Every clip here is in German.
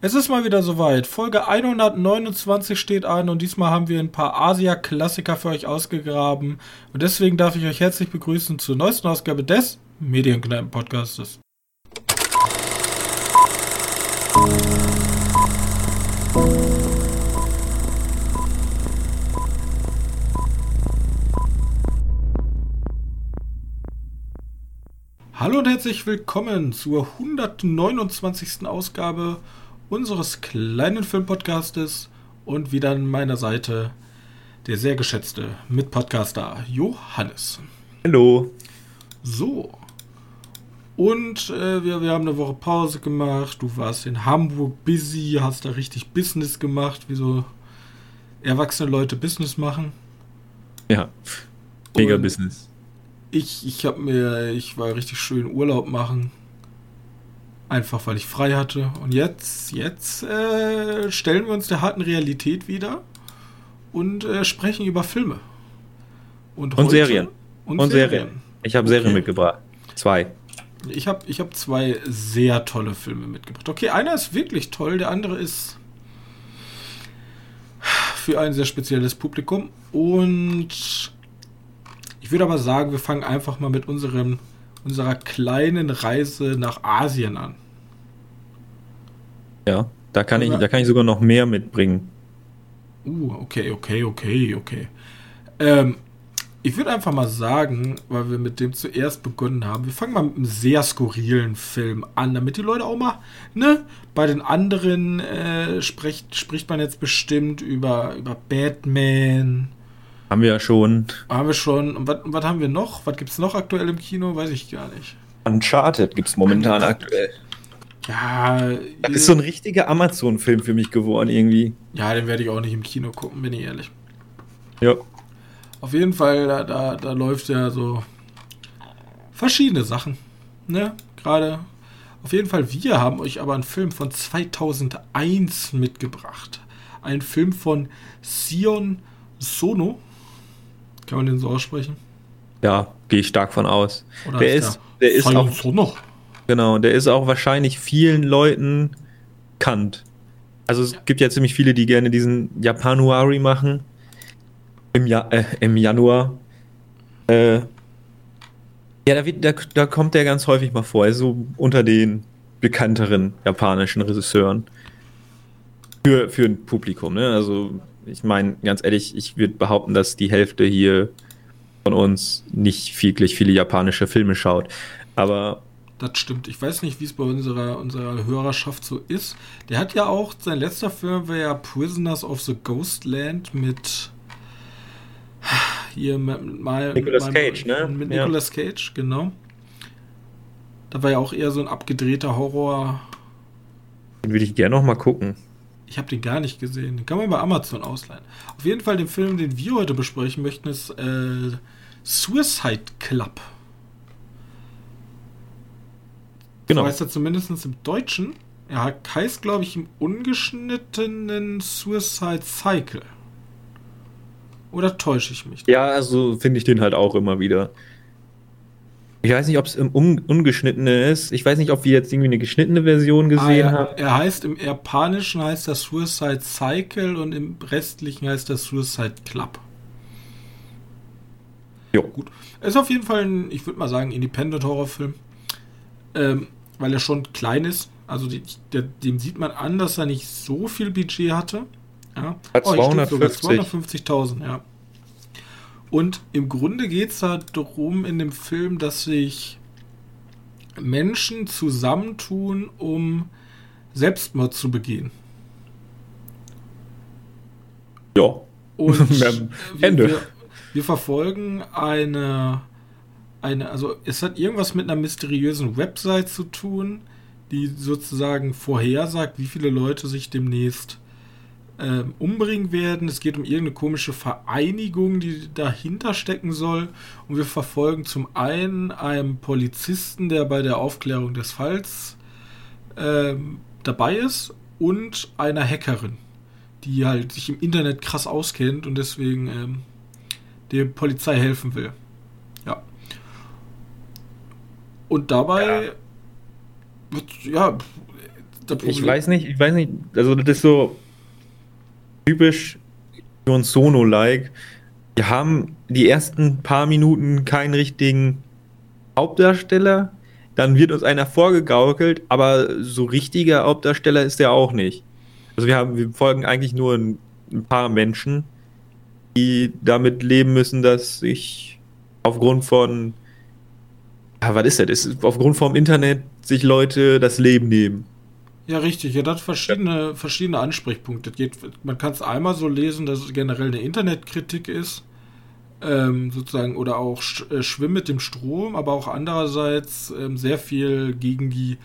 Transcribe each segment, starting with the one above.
Es ist mal wieder soweit. Folge 129 steht an und diesmal haben wir ein paar Asia-Klassiker für euch ausgegraben. Und deswegen darf ich euch herzlich begrüßen zur neuesten Ausgabe des Medienkneipen-Podcastes. Hallo und herzlich willkommen zur 129. Ausgabe unseres kleinen Filmpodcastes und wieder an meiner Seite der sehr geschätzte Mitpodcaster Johannes. Hallo. So. Und äh, wir, wir haben eine Woche Pause gemacht. Du warst in Hamburg busy, hast da richtig Business gemacht, wie so erwachsene Leute Business machen. Ja, mega und Business. Ich, ich habe mir, ich war richtig schön Urlaub machen. Einfach weil ich frei hatte. Und jetzt, jetzt äh, stellen wir uns der harten Realität wieder und äh, sprechen über Filme. Und, und Serien. Und, und Serien. Serien. Ich habe okay. Serien mitgebracht. Zwei. Ich habe ich hab zwei sehr tolle Filme mitgebracht. Okay, einer ist wirklich toll, der andere ist für ein sehr spezielles Publikum. Und ich würde aber sagen, wir fangen einfach mal mit unserem unserer kleinen Reise nach Asien an. Ja, da kann, ich, da kann ich sogar noch mehr mitbringen. Uh, okay, okay, okay, okay. Ähm, ich würde einfach mal sagen, weil wir mit dem zuerst begonnen haben, wir fangen mal mit einem sehr skurrilen Film an, damit die Leute auch mal, ne, bei den anderen äh, spricht, spricht man jetzt bestimmt über, über Batman, haben wir ja schon. Haben wir schon. Und was, was haben wir noch? Was gibt es noch aktuell im Kino? Weiß ich gar nicht. Uncharted gibt es momentan aktuell. Ja. Das ist so ein richtiger Amazon-Film für mich geworden, irgendwie. Ja, den werde ich auch nicht im Kino gucken, bin ich ehrlich. Ja. Auf jeden Fall, da, da, da läuft ja so verschiedene Sachen. Ne? Gerade. Auf jeden Fall, wir haben euch aber einen Film von 2001 mitgebracht. Ein Film von Sion Sono. Kann man den so aussprechen? Ja, gehe ich stark von aus. Oder der ist, der, der ist auch so noch. Genau, der ist auch wahrscheinlich vielen Leuten kannt. Also es ja. gibt ja ziemlich viele, die gerne diesen Japanuari machen. Im, ja äh, im Januar. Äh, ja, da, wird, da, da, kommt der ganz häufig mal vor. Also unter den bekannteren japanischen Regisseuren. Für, für ein Publikum, ne? Also ich meine, ganz ehrlich, ich würde behaupten, dass die Hälfte hier von uns nicht wirklich viele japanische Filme schaut. Aber. Das stimmt. Ich weiß nicht, wie es bei unserer, unserer Hörerschaft so ist. Der hat ja auch, sein letzter Film war ja Prisoners of the Ghostland mit hier mal Nicolas mal, Cage, ne? Mit Nicolas ja. Cage, genau. Da war ja auch eher so ein abgedrehter Horror. Den würde ich gerne noch mal gucken. Ich habe den gar nicht gesehen. Den kann man bei Amazon ausleihen. Auf jeden Fall den Film, den wir heute besprechen möchten, ist äh, Suicide Club. Genau. So heißt er zumindest im Deutschen. Er heißt, glaube ich, im ungeschnittenen Suicide Cycle. Oder täusche ich mich? Ja, also finde ich den halt auch immer wieder. Ich weiß nicht, ob es im Un ungeschnittene ist. Ich weiß nicht, ob wir jetzt irgendwie eine geschnittene Version gesehen ah, ja. haben. Er heißt im Japanischen heißt das Suicide Cycle und im restlichen heißt das Suicide Club. Jo. Gut. Ist auf jeden Fall ein, ich würde mal sagen, Independent Horrorfilm. Ähm, weil er schon klein ist. Also die, der, dem sieht man an, dass er nicht so viel Budget hatte. Ja. Hat oh, 250.000, ja. Und im Grunde geht es darum in dem Film, dass sich Menschen zusammentun, um Selbstmord zu begehen. Ja. Und Ende. Wir, wir, verfolgen eine, eine, also es hat irgendwas mit einer mysteriösen Website zu tun, die sozusagen vorhersagt, wie viele Leute sich demnächst äh, umbringen werden. Es geht um irgendeine komische Vereinigung, die dahinter stecken soll. Und wir verfolgen zum einen einen Polizisten, der bei der Aufklärung des Falls äh, dabei ist, und einer Hackerin, die halt sich im Internet krass auskennt und deswegen ähm, der Polizei helfen will. Ja. Und dabei ja. ja, ich weiß nicht, ich weiß nicht, also das ist so typisch Jon Sono-like. Wir haben die ersten paar Minuten keinen richtigen Hauptdarsteller, dann wird uns einer vorgegaukelt, aber so richtiger Hauptdarsteller ist der auch nicht. Also wir haben, wir folgen eigentlich nur ein, ein paar Menschen, die damit leben müssen, dass sich aufgrund von ja, was ist das? Ist aufgrund vom Internet sich Leute das Leben nehmen. Ja, richtig. Ja, das hat verschiedene, verschiedene Ansprechpunkte. Geht, man kann es einmal so lesen, dass es generell eine Internetkritik ist, ähm, sozusagen, oder auch äh, Schwimmen mit dem Strom, aber auch andererseits ähm, sehr viel gegen die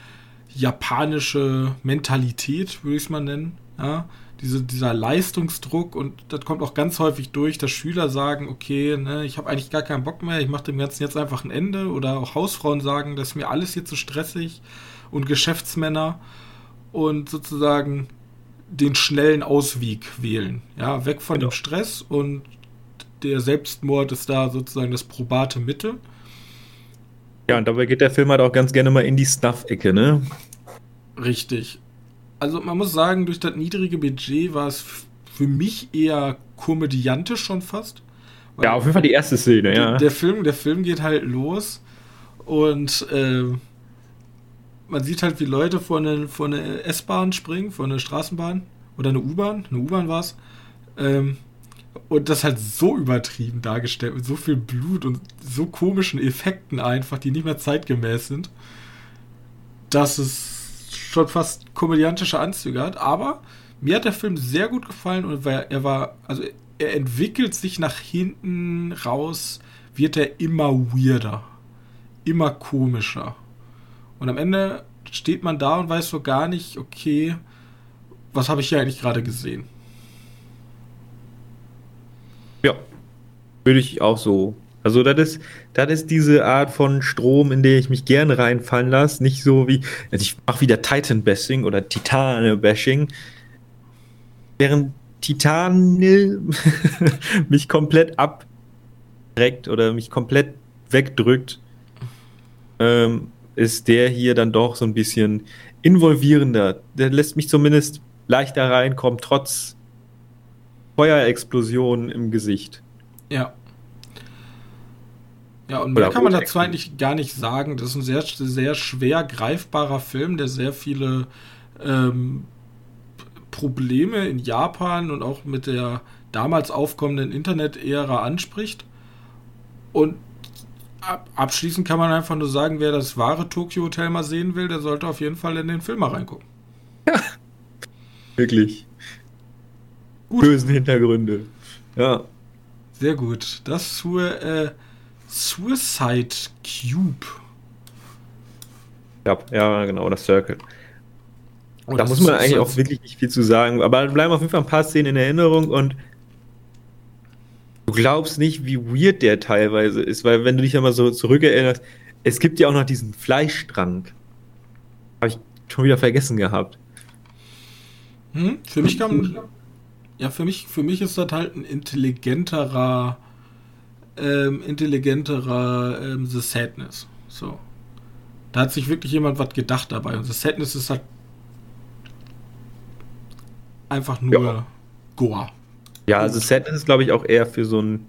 japanische Mentalität, würde ich es mal nennen. Ja? Diese, dieser Leistungsdruck und das kommt auch ganz häufig durch, dass Schüler sagen, okay, ne, ich habe eigentlich gar keinen Bock mehr, ich mache dem Ganzen jetzt einfach ein Ende oder auch Hausfrauen sagen, das ist mir alles hier zu stressig und Geschäftsmänner und sozusagen den schnellen Ausweg wählen. Ja, weg von genau. dem Stress und der Selbstmord ist da sozusagen das probate Mittel. Ja, und dabei geht der Film halt auch ganz gerne mal in die Snuff-Ecke, ne? Richtig also man muss sagen, durch das niedrige Budget war es für mich eher komödiantisch schon fast. Ja, auf jeden Fall die erste Szene, ja. Der Film, der Film geht halt los und äh, man sieht halt, wie Leute vor eine, vor eine S-Bahn springen, vor eine Straßenbahn oder eine U-Bahn, eine U-Bahn war es. Ähm, und das halt so übertrieben dargestellt, mit so viel Blut und so komischen Effekten einfach, die nicht mehr zeitgemäß sind, dass es schon fast komödiantische Anzüge hat, aber mir hat der Film sehr gut gefallen und er war, also er entwickelt sich nach hinten raus, wird er immer weirder, immer komischer. Und am Ende steht man da und weiß so gar nicht, okay, was habe ich hier eigentlich gerade gesehen? Ja, würde ich auch so also das ist, das ist diese Art von Strom, in der ich mich gerne reinfallen lasse. Nicht so wie, also ich mache wieder Titan-Bashing oder Titane-Bashing. Während Titane mich komplett abdreckt oder mich komplett wegdrückt, ähm, ist der hier dann doch so ein bisschen involvierender. Der lässt mich zumindest leichter reinkommen, trotz Feuerexplosionen im Gesicht. Ja, ja, und mehr kann man dazu eigentlich gar nicht sagen. Das ist ein sehr, sehr schwer greifbarer Film, der sehr viele ähm, Probleme in Japan und auch mit der damals aufkommenden Internet-Ära anspricht. Und ab, abschließend kann man einfach nur sagen, wer das wahre Tokyo Hotel mal sehen will, der sollte auf jeden Fall in den Film mal reingucken. Ja. Wirklich. Gut. Bösen Hintergründe. Ja. Sehr gut. Das zur äh, Suicide Cube. Ja, ja, genau, das Circle. Oh, da muss man eigentlich auch wirklich nicht viel zu sagen, aber bleiben auf jeden Fall ein paar Szenen in Erinnerung und du glaubst nicht, wie weird der teilweise ist, weil wenn du dich ja mal so zurückerinnerst, es gibt ja auch noch diesen Fleischstrang. Habe ich schon wieder vergessen gehabt. Hm? Für mich kam ja für mich für mich ist das halt ein intelligenterer ähm, intelligenterer ähm, The Sadness. So. Da hat sich wirklich jemand was gedacht dabei. Und The Sadness ist halt einfach nur ja. Goa. Ja, also Sadness ist, glaube ich, auch eher für so ein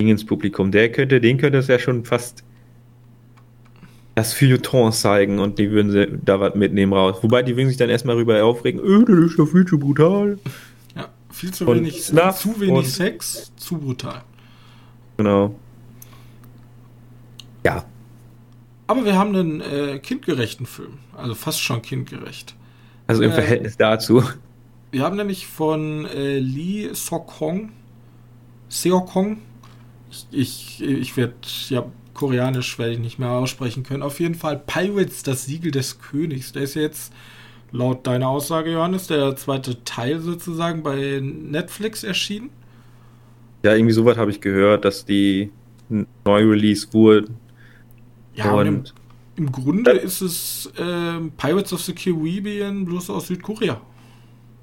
Ding ins Publikum. Der könnte, den könnte es ja schon fast das Feuilleton zeigen und die würden sie da was mitnehmen raus. Wobei die würden sich dann erstmal rüber aufregen, öh, das ist ja viel zu brutal. Ja, viel zu und wenig, zu wenig Sex, zu brutal. Genau. Ja. Aber wir haben einen äh, kindgerechten Film. Also fast schon kindgerecht. Also im äh, Verhältnis dazu. Wir haben nämlich von äh, Lee Sok-hong, Seokong, ich, ich, ich werde, ja, koreanisch werde ich nicht mehr aussprechen können. Auf jeden Fall Pirates, das Siegel des Königs. Der ist jetzt laut deiner Aussage, Johannes, der zweite Teil sozusagen bei Netflix erschienen. Ja, irgendwie sowas habe ich gehört, dass die neu release wurden. Ja, und im, im, Grunde ist es äh, Pirates of the Caribbean bloß aus Südkorea.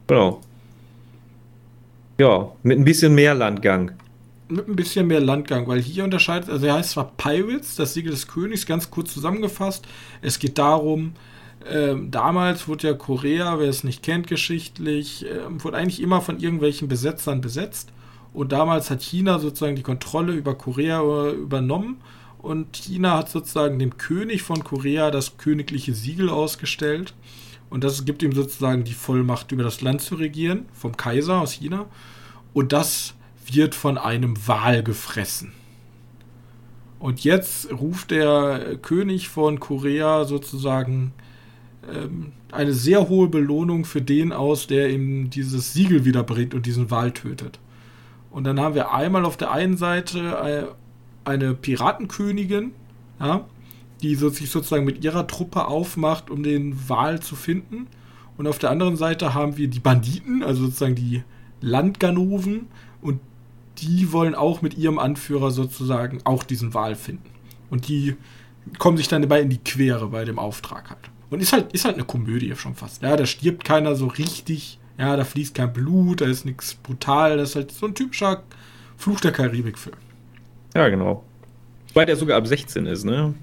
Genau. Ja, mit ein bisschen mehr Landgang. Mit ein bisschen mehr Landgang, weil hier unterscheidet, also er heißt zwar Pirates, das Siegel des Königs, ganz kurz zusammengefasst. Es geht darum, ähm, damals wurde ja Korea, wer es nicht kennt geschichtlich, äh, wurde eigentlich immer von irgendwelchen Besetzern besetzt. Und damals hat China sozusagen die Kontrolle über Korea äh, übernommen. Und China hat sozusagen dem König von Korea das königliche Siegel ausgestellt. Und das gibt ihm sozusagen die Vollmacht, über das Land zu regieren, vom Kaiser aus China. Und das wird von einem Wal gefressen. Und jetzt ruft der König von Korea sozusagen ähm, eine sehr hohe Belohnung für den aus, der ihm dieses Siegel wiederbringt und diesen Wal tötet. Und dann haben wir einmal auf der einen Seite äh, eine Piratenkönigin, ja, die so, sich sozusagen mit ihrer Truppe aufmacht, um den Wal zu finden. Und auf der anderen Seite haben wir die Banditen, also sozusagen die Landganoven, und die wollen auch mit ihrem Anführer sozusagen auch diesen Wal finden. Und die kommen sich dann dabei in die Quere bei dem Auftrag halt. Und ist halt, ist halt eine Komödie schon fast. Ja, da stirbt keiner so richtig. Ja, da fließt kein Blut, da ist nichts brutal. Das ist halt so ein typischer Fluch der Karibik-Film. Ja, genau. Weil der sogar ab 16 ist, ne?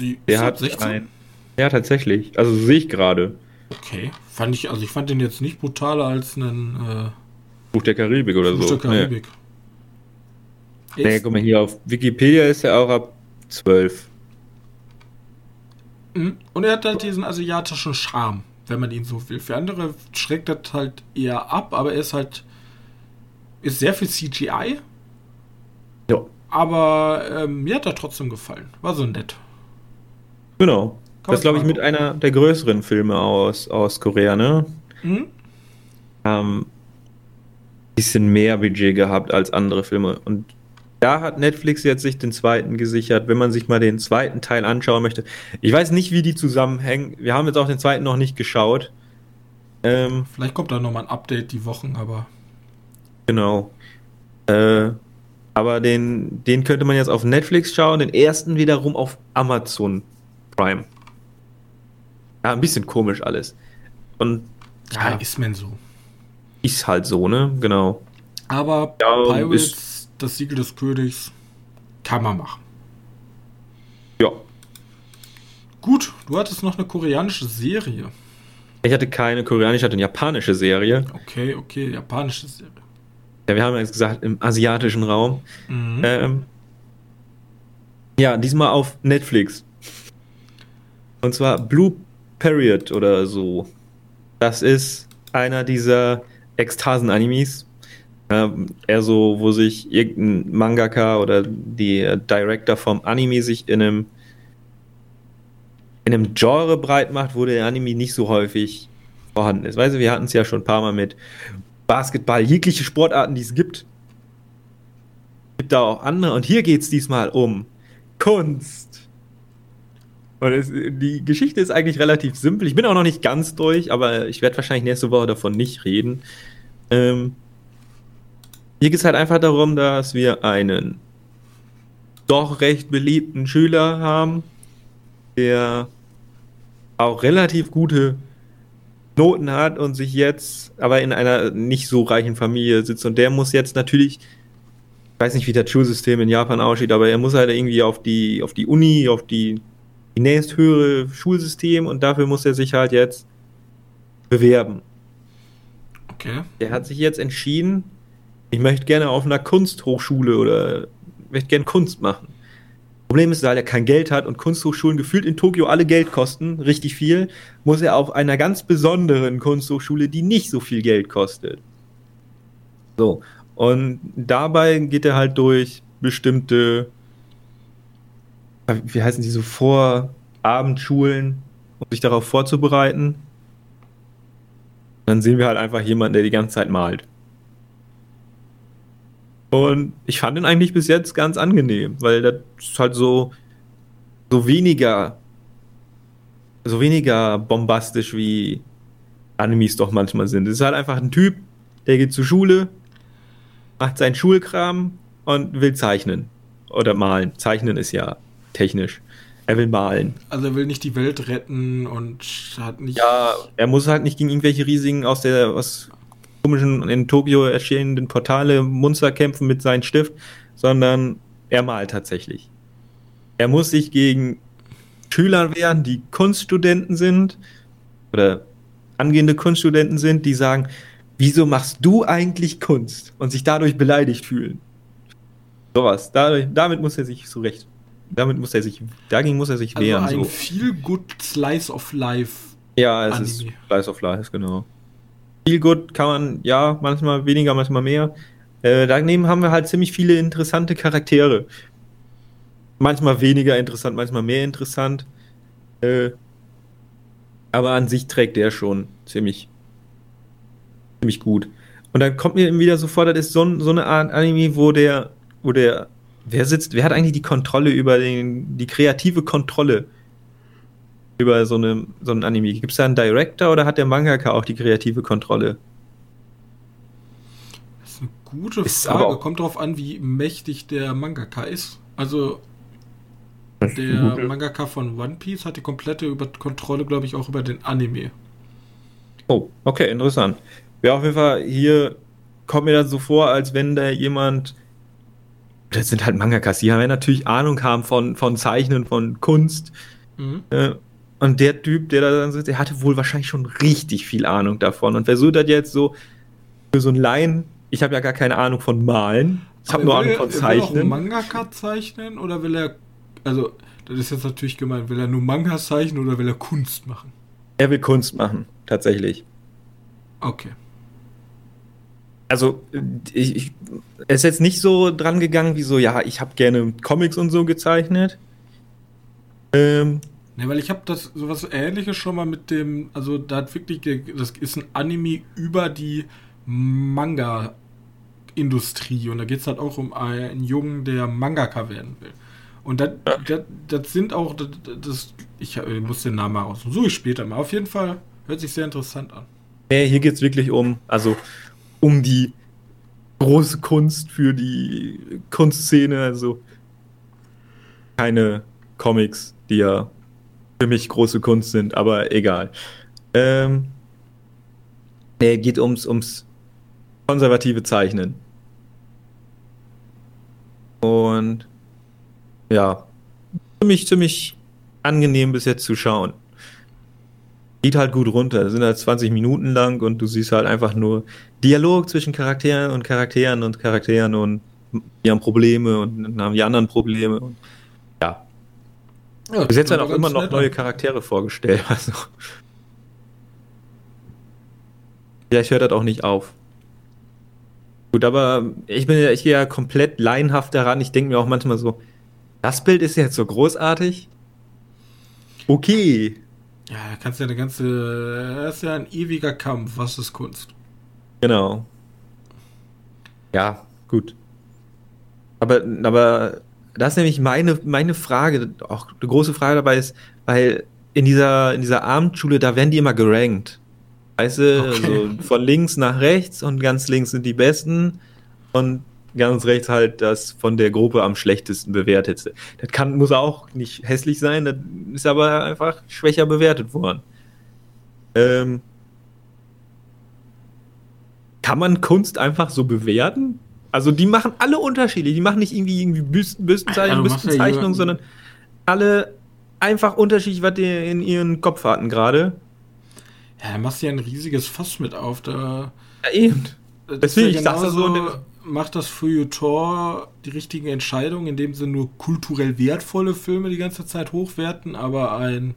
Die der hat 16? Ein, ja, tatsächlich. Also sehe ich gerade. Okay. Fand ich, also ich fand den jetzt nicht brutaler als einen äh, Buch der Karibik oder Buch so. Buch der Karibik. Nee. nee, guck mal hier auf Wikipedia ist er auch ab 12. Mhm. Und er hat halt diesen asiatischen Charme, wenn man ihn so will. Für andere schreckt das halt eher ab, aber er ist halt ist sehr viel CGI. Ja. Aber ähm, mir hat er trotzdem gefallen. War so nett. Genau. Kann das glaube ich mit einer der größeren Filme aus, aus Korea, ne? Mhm. Ähm, bisschen mehr Budget gehabt als andere Filme. Und da hat Netflix jetzt sich den zweiten gesichert, wenn man sich mal den zweiten Teil anschauen möchte. Ich weiß nicht, wie die zusammenhängen. Wir haben jetzt auch den zweiten noch nicht geschaut. Ähm, Vielleicht kommt da nochmal ein Update die Wochen, aber. Genau. Äh, aber den, den könnte man jetzt auf Netflix schauen, den ersten wiederum auf Amazon Prime. Ja, ein bisschen komisch alles. Und ja, ja ist man so. Ist halt so, ne? Genau. Aber ja, Pirates, das Siegel des Königs, kann man machen. Ja. Gut, du hattest noch eine koreanische Serie. Ich hatte keine koreanische, ich hatte eine japanische Serie. Okay, okay, japanische Serie. Ja, wir haben jetzt gesagt, im asiatischen Raum. Mhm. Ähm, ja, diesmal auf Netflix. Und zwar Blue Period oder so. Das ist einer dieser Ekstasen-Animes. Ähm, eher so, wo sich irgendein Mangaka oder die Director vom Anime sich in einem in einem Genre breit macht, wo der Anime nicht so häufig vorhanden ist. Weißt du, wir hatten es ja schon ein paar Mal mit Basketball, jegliche Sportarten, die es gibt. Gibt da auch andere. Und hier geht es diesmal um Kunst. Und es, die Geschichte ist eigentlich relativ simpel. Ich bin auch noch nicht ganz durch, aber ich werde wahrscheinlich nächste Woche davon nicht reden. Ähm, hier geht es halt einfach darum, dass wir einen doch recht beliebten Schüler haben, der auch relativ gute Noten hat und sich jetzt aber in einer nicht so reichen Familie sitzt. Und der muss jetzt natürlich, ich weiß nicht, wie das Schulsystem in Japan aussieht, aber er muss halt irgendwie auf die, auf die Uni, auf die die nächsthöhere Schulsystem und dafür muss er sich halt jetzt bewerben. Okay. Er hat sich jetzt entschieden, ich möchte gerne auf einer Kunsthochschule oder möchte gerne Kunst machen. Problem ist, weil er kein Geld hat und Kunsthochschulen gefühlt in Tokio alle Geld kosten, richtig viel, muss er auf einer ganz besonderen Kunsthochschule, die nicht so viel Geld kostet. So. Und dabei geht er halt durch bestimmte wie heißen die so, Vorabendschulen, um sich darauf vorzubereiten. Dann sehen wir halt einfach jemanden, der die ganze Zeit malt. Und ich fand ihn eigentlich bis jetzt ganz angenehm, weil das ist halt so, so weniger, so weniger bombastisch wie Animes doch manchmal sind. Es ist halt einfach ein Typ, der geht zur Schule, macht seinen Schulkram und will zeichnen oder malen. Zeichnen ist ja technisch. Er will malen. Also er will nicht die Welt retten und hat nicht. Ja, er muss halt nicht gegen irgendwelche riesigen aus der aus komischen in Tokio erschienenen Portale Monster kämpfen mit seinem Stift, sondern er malt tatsächlich. Er muss sich gegen Schüler wären, die Kunststudenten sind oder angehende Kunststudenten sind, die sagen, wieso machst du eigentlich Kunst und sich dadurch beleidigt fühlen. Sowas. Dadurch, damit muss er sich zurecht. Damit muss er sich, dagegen muss er sich also wehren. Ein so. viel good Slice of Life. Ja, es Anime. ist Slice of Life, genau. Viel gut kann man, ja, manchmal weniger, manchmal mehr. Äh, daneben haben wir halt ziemlich viele interessante Charaktere. Manchmal weniger interessant, manchmal mehr interessant. Äh, aber an sich trägt der schon ziemlich, ziemlich gut. Und dann kommt mir wieder so vor, das ist so, so eine Art Anime, wo der, wo der, wer sitzt, wer hat eigentlich die Kontrolle über den, die kreative Kontrolle über so, eine, so ein Anime? Gibt es da einen Director oder hat der Mangaka auch die kreative Kontrolle? Das ist eine gute ist Frage. Kommt darauf an, wie mächtig der Mangaka ist. Also der Mangaka von One Piece hat die komplette über Kontrolle, glaube ich, auch über den Anime. Oh, okay, interessant. Ja, auf jeden Fall, hier kommt mir das so vor, als wenn da jemand. Das sind halt Mangakas, die haben ja natürlich Ahnung haben von, von Zeichnen, von Kunst. Mhm. Äh, und der Typ, der da dann sitzt, der hatte wohl wahrscheinlich schon richtig viel Ahnung davon und versucht das jetzt so für so einen Laien. Ich habe ja gar keine Ahnung von Malen. Ich habe nur Ahnung von Zeichnen. Will er Mangaka zeichnen oder will er also, das ist jetzt natürlich gemeint. Will er nur Mangas zeichnen oder will er Kunst machen? Er will Kunst machen, tatsächlich. Okay. Also, ich, ich, er ist jetzt nicht so dran gegangen, wie so, ja, ich habe gerne Comics und so gezeichnet. Ähm. Ne, weil ich habe das sowas ähnliches schon mal mit dem, also da hat wirklich, das ist ein Anime über die Manga-Industrie und da geht es halt auch um einen Jungen, der Mangaka werden will. Und das, das, das sind auch, das, das, ich, ich muss den Namen mal raus. Suche ich später mal. Auf jeden Fall hört sich sehr interessant an. Nee, hier geht es wirklich um, also um die große Kunst für die Kunstszene. Also keine Comics, die ja für mich große Kunst sind, aber egal. Ähm, nee, geht ums, ums konservative Zeichnen. Und ja, ziemlich, ziemlich angenehm bis jetzt zu schauen. Geht halt gut runter, sind halt 20 Minuten lang und du siehst halt einfach nur Dialog zwischen Charakteren und Charakteren und Charakteren und die haben Probleme und dann haben die anderen Probleme. Und, ja. ja bis jetzt halt auch immer noch neue Charaktere vorgestellt. Also. Vielleicht hört das auch nicht auf. Gut, aber ich bin ja, ich gehe ja komplett laienhaft daran. Ich denke mir auch manchmal so, das Bild ist jetzt so großartig. Okay. Ja, da kannst du ja eine ganze. Das ist ja ein ewiger Kampf. Was ist Kunst? Genau. Ja, gut. Aber, aber das ist nämlich meine, meine Frage, auch eine große Frage dabei ist, weil in dieser, in dieser Abendschule, da werden die immer gerankt. Weißt du, okay. also von links nach rechts und ganz links sind die Besten und ganz rechts halt das von der Gruppe am schlechtesten bewertete. Das kann, muss auch nicht hässlich sein, das ist aber einfach schwächer bewertet worden. Ähm, kann man Kunst einfach so bewerten? Also die machen alle unterschiedlich. Die machen nicht irgendwie, irgendwie Büsten, Büstenzeichnung, ja, Büstenzeichnung, sondern alle einfach unterschiedlich, was die in ihren Kopf hatten gerade. Ja, da machst du ja ein riesiges Fass mit auf. Da, ja, eben. Deswegen, ich dachte so, macht das Feuilleton die richtigen Entscheidungen, indem sie nur kulturell wertvolle Filme die ganze Zeit hochwerten, aber ein,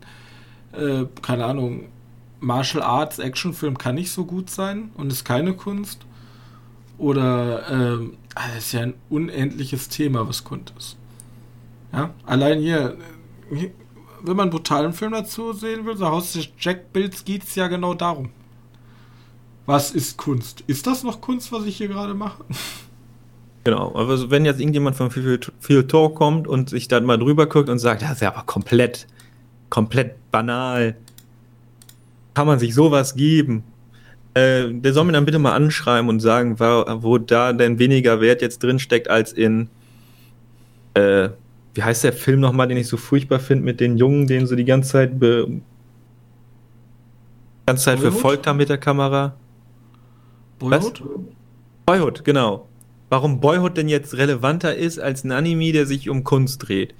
äh, keine Ahnung, Martial Arts Actionfilm kann nicht so gut sein und ist keine Kunst? Oder äh, das ist ja ein unendliches Thema, was Kunst ist. Ja, allein hier, wenn man einen brutalen Film dazu sehen will, so Haus des Jack Bills geht es ja genau darum. Was ist Kunst? Ist das noch Kunst, was ich hier gerade mache? Genau, also wenn jetzt irgendjemand von Phil Tor kommt und sich dann mal drüber guckt und sagt, das ist ja aber komplett, komplett banal. Kann man sich sowas geben? Äh, der soll mir dann bitte mal anschreiben und sagen, wo, wo da denn weniger Wert jetzt drin steckt als in, äh, wie heißt der Film nochmal, den ich so furchtbar finde, mit den Jungen, den sie die ganze Zeit, be ganze Zeit verfolgt haben mit der Kamera. Boyhood? Was? Boyhood, genau. Warum Boyhood denn jetzt relevanter ist als ein Anime, der sich um Kunst dreht.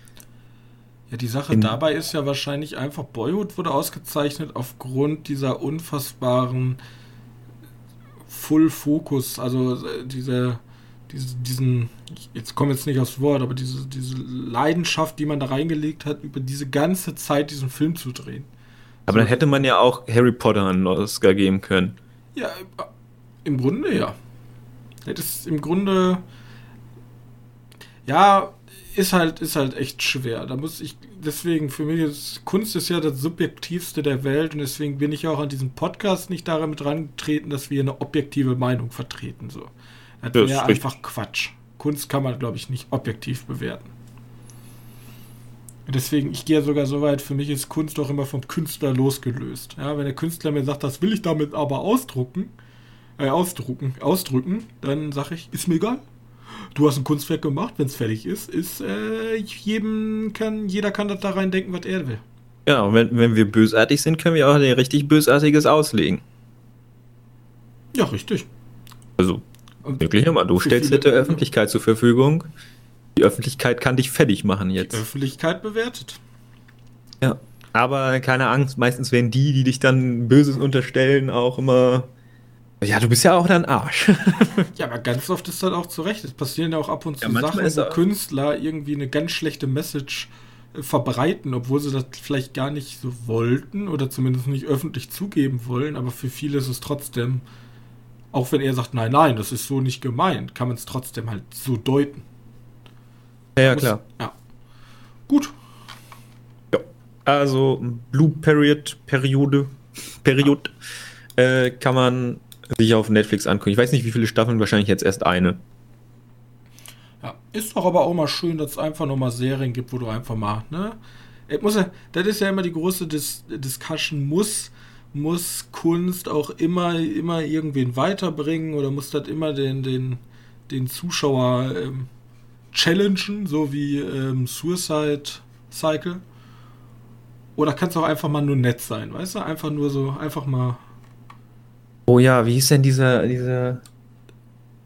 Ja, die Sache dabei ist ja wahrscheinlich einfach, Boyhood wurde ausgezeichnet aufgrund dieser unfassbaren Full Focus, also äh, diese, diese, diesen, jetzt komme jetzt nicht aufs Wort, aber diese, diese Leidenschaft, die man da reingelegt hat, über diese ganze Zeit diesen Film zu drehen. Aber so, dann hätte man ja auch Harry Potter einen Oscar geben können. Ja, im Grunde ja. Das ist im Grunde, ja, ist halt, ist halt echt schwer. Da muss ich, deswegen, für mich ist Kunst ist ja das subjektivste der Welt und deswegen bin ich auch an diesem Podcast nicht damit rangetreten, dass wir eine objektive Meinung vertreten. So. Das wäre einfach Quatsch. Kunst kann man, glaube ich, nicht objektiv bewerten. Deswegen, ich gehe sogar so weit, für mich ist Kunst doch immer vom Künstler losgelöst. Ja, wenn der Künstler mir sagt, das will ich damit aber ausdrucken, äh, ausdrucken, ausdrücken, dann sage ich, ist mir egal du hast ein Kunstwerk gemacht, wenn es fertig ist, ist äh, jedem kann, jeder kann da rein denken, was er will. Ja, und wenn, wenn wir bösartig sind, können wir auch ein richtig Bösartiges auslegen. Ja, richtig. Also, und wirklich immer. Du stellst dir der Öffentlichkeit zur Verfügung. Die Öffentlichkeit kann dich fertig machen jetzt. Die Öffentlichkeit bewertet. Ja. Aber keine Angst, meistens werden die, die dich dann Böses unterstellen, auch immer ja, du bist ja auch ein Arsch. ja, aber ganz oft ist das auch zu Recht. Es passieren ja auch ab und zu ja, Sachen, wo Künstler irgendwie eine ganz schlechte Message äh, verbreiten, obwohl sie das vielleicht gar nicht so wollten oder zumindest nicht öffentlich zugeben wollen, aber für viele ist es trotzdem, auch wenn er sagt, nein, nein, das ist so nicht gemeint, kann man es trotzdem halt so deuten. Ja, ja klar. Ja. Gut. Ja. Also Blue Period, Periode, Period, äh, kann man sich auf Netflix angucken. Ich weiß nicht, wie viele Staffeln, wahrscheinlich jetzt erst eine. Ja, ist doch aber auch mal schön, dass es einfach nochmal Serien gibt, wo du einfach mal, ne? Ich muss das ist ja immer die große Dis Discussion, muss, muss Kunst auch immer, immer irgendwen weiterbringen oder muss das immer den, den, den Zuschauer ähm, challengen, so wie ähm, Suicide Cycle? Oder kann es auch einfach mal nur nett sein, weißt du? Einfach nur so, einfach mal Oh ja, wie hieß denn dieser, dieser,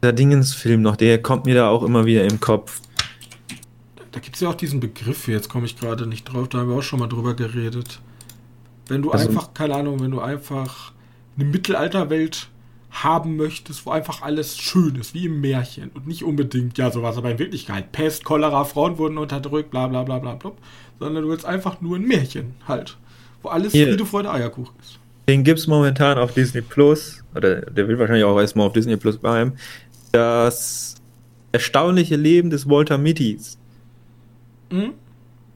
dieser Dingensfilm noch? Der kommt mir da auch immer wieder im Kopf. Da gibt es ja auch diesen Begriff, jetzt komme ich gerade nicht drauf, da haben wir auch schon mal drüber geredet. Wenn du also, einfach, keine Ahnung, wenn du einfach eine Mittelalterwelt haben möchtest, wo einfach alles schön ist, wie im Märchen und nicht unbedingt, ja, sowas, aber in Wirklichkeit, Pest, Cholera, Frauen wurden unterdrückt, bla bla bla bla bla, sondern du willst einfach nur ein Märchen halt, wo alles Friede, Freude, Eierkuchen ist. Den gibt es momentan auf Disney Plus, oder der will wahrscheinlich auch erstmal auf Disney Plus bleiben. Das erstaunliche Leben des Walter Mittys. Mhm.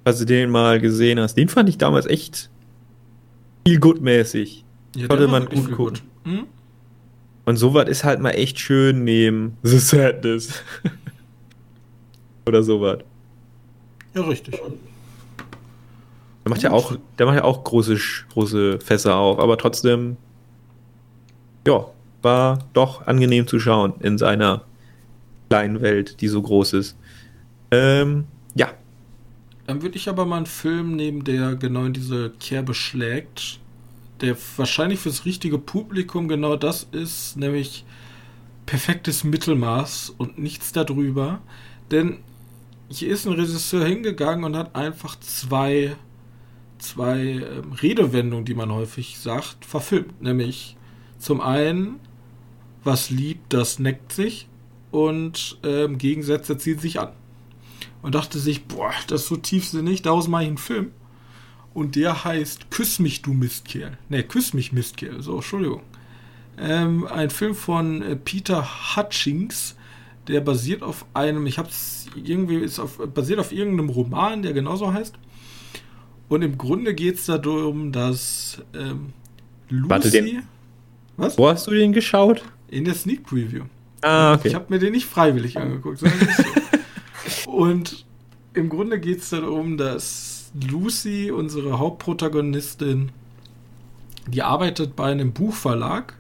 Falls du den mal gesehen hast. Den fand ich damals echt viel gutmäßig. Ja, Konnte man gut gucken. Gut. Mhm. Und sowas ist halt mal echt schön neben The Sadness. Oder sowas. Ja, richtig. Der macht ja auch, der macht ja auch große, große Fässer auf, aber trotzdem, ja, war doch angenehm zu schauen in seiner kleinen Welt, die so groß ist. Ähm, ja. Dann würde ich aber mal einen Film nehmen, der genau in diese Kerbe schlägt, der wahrscheinlich fürs richtige Publikum genau das ist, nämlich perfektes Mittelmaß und nichts darüber. Denn hier ist ein Regisseur hingegangen und hat einfach zwei zwei ähm, Redewendungen, die man häufig sagt, verfilmt. Nämlich zum einen, was liebt, das neckt sich und ähm, Gegensätze ziehen sich an. Und dachte sich, boah, das ist so tiefsinnig, daraus mache ich einen Film. Und der heißt Küss mich, du Mistkerl. Ne, Küss mich, Mistkerl. So, Entschuldigung. Ähm, ein Film von äh, Peter Hutchings, der basiert auf einem, ich hab's irgendwie, ist auf, basiert auf irgendeinem Roman, der genauso heißt. Und im Grunde geht es darum, dass ähm, Lucy. Warte, den, was? Wo hast du den geschaut? In der Sneak Preview. Ah, okay. Ich habe mir den nicht freiwillig angeguckt. So. Und im Grunde geht es darum, dass Lucy, unsere Hauptprotagonistin, die arbeitet bei einem Buchverlag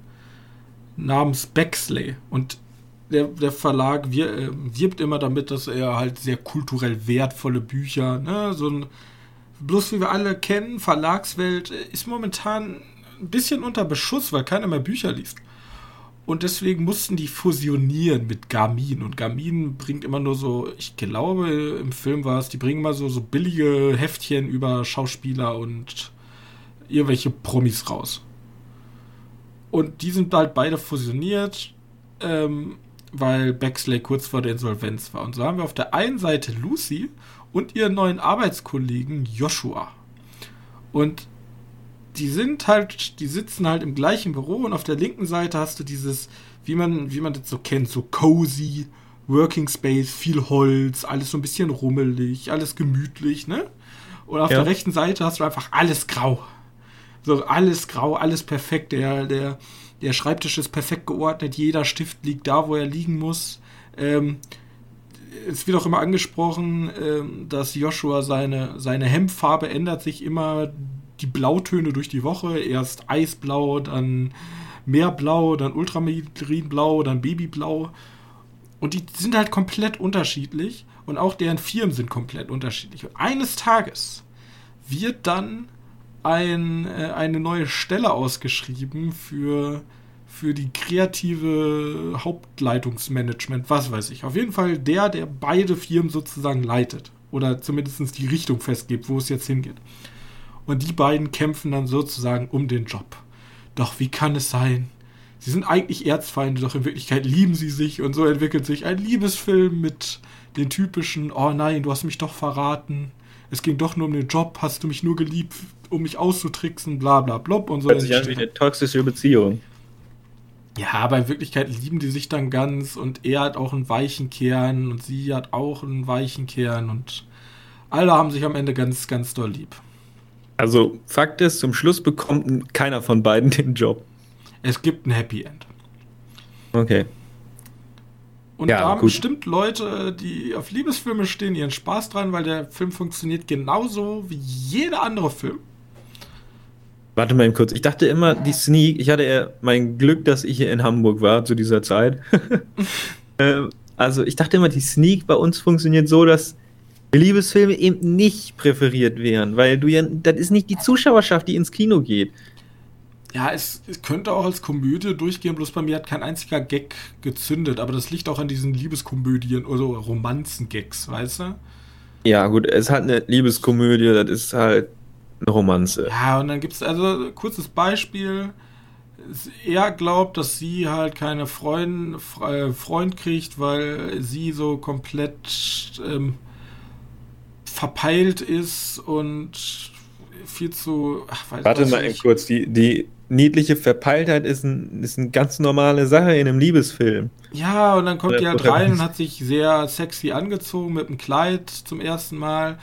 namens Bexley. Und der, der Verlag wir, äh, wirbt immer damit, dass er halt sehr kulturell wertvolle Bücher, ne, so ein bloß wie wir alle kennen, Verlagswelt ist momentan ein bisschen unter Beschuss, weil keiner mehr Bücher liest. Und deswegen mussten die fusionieren mit Garmin. Und Garmin bringt immer nur so, ich glaube, im Film war es, die bringen immer so, so billige Heftchen über Schauspieler und irgendwelche Promis raus. Und die sind halt beide fusioniert, ähm, weil Baxley kurz vor der Insolvenz war. Und so haben wir auf der einen Seite Lucy und ihren neuen Arbeitskollegen Joshua. Und die sind halt, die sitzen halt im gleichen Büro und auf der linken Seite hast du dieses, wie man, wie man das so kennt, so cozy, Working Space, viel Holz, alles so ein bisschen rummelig, alles gemütlich, ne? Und auf ja. der rechten Seite hast du einfach alles grau. So alles grau, alles perfekt. Der, der, der Schreibtisch ist perfekt geordnet, jeder Stift liegt da, wo er liegen muss. Ähm, es wird auch immer angesprochen, ähm, dass Joshua seine, seine Hemdfarbe ändert sich immer die Blautöne durch die Woche. Erst Eisblau, dann Meerblau, dann Ultramarinblau, dann Babyblau. Und die sind halt komplett unterschiedlich und auch deren Firmen sind komplett unterschiedlich. Und eines Tages wird dann ein, äh, eine neue Stelle ausgeschrieben für, für die kreative Hauptleitungsmanagement, was weiß ich. Auf jeden Fall der, der beide Firmen sozusagen leitet oder zumindest die Richtung festgibt, wo es jetzt hingeht. Und die beiden kämpfen dann sozusagen um den Job. Doch wie kann es sein? Sie sind eigentlich Erzfeinde, doch in Wirklichkeit lieben sie sich und so entwickelt sich ein Liebesfilm mit den typischen, oh nein, du hast mich doch verraten. Es ging doch nur um den Job, hast du mich nur geliebt, um mich auszutricksen, bla bla blub und so. Hört sich an wie eine toxische Beziehung. Ja, aber in Wirklichkeit lieben die sich dann ganz und er hat auch einen weichen Kern und sie hat auch einen weichen Kern und alle haben sich am Ende ganz, ganz doll lieb. Also Fakt ist, zum Schluss bekommt keiner von beiden den Job. Es gibt ein Happy End. Okay. Und ja, da haben gut. bestimmt Leute, die auf Liebesfilme stehen, ihren Spaß dran, weil der Film funktioniert genauso wie jeder andere Film. Warte mal eben kurz. Ich dachte immer, die Sneak, ich hatte ja mein Glück, dass ich hier in Hamburg war zu dieser Zeit. ähm, also ich dachte immer, die Sneak bei uns funktioniert so, dass Liebesfilme eben nicht präferiert wären, weil du ja, das ist nicht die Zuschauerschaft, die ins Kino geht. Ja, es, es, könnte auch als Komödie durchgehen, bloß bei mir hat kein einziger Gag gezündet, aber das liegt auch an diesen Liebeskomödien oder Romanzen-Gags, weißt du? Ja, gut, es halt eine Liebeskomödie, das ist halt eine Romanze. Ja, und dann gibt es also kurzes Beispiel. Er glaubt, dass sie halt keine Freund, Freund kriegt, weil sie so komplett ähm, verpeilt ist und viel zu. Ach, Warte mal nicht. kurz, die, die niedliche Verpeiltheit ist, ein, ist eine ganz normale Sache in einem Liebesfilm. Ja, und dann kommt die halt rein und hat sich sehr sexy angezogen mit einem Kleid zum ersten Mal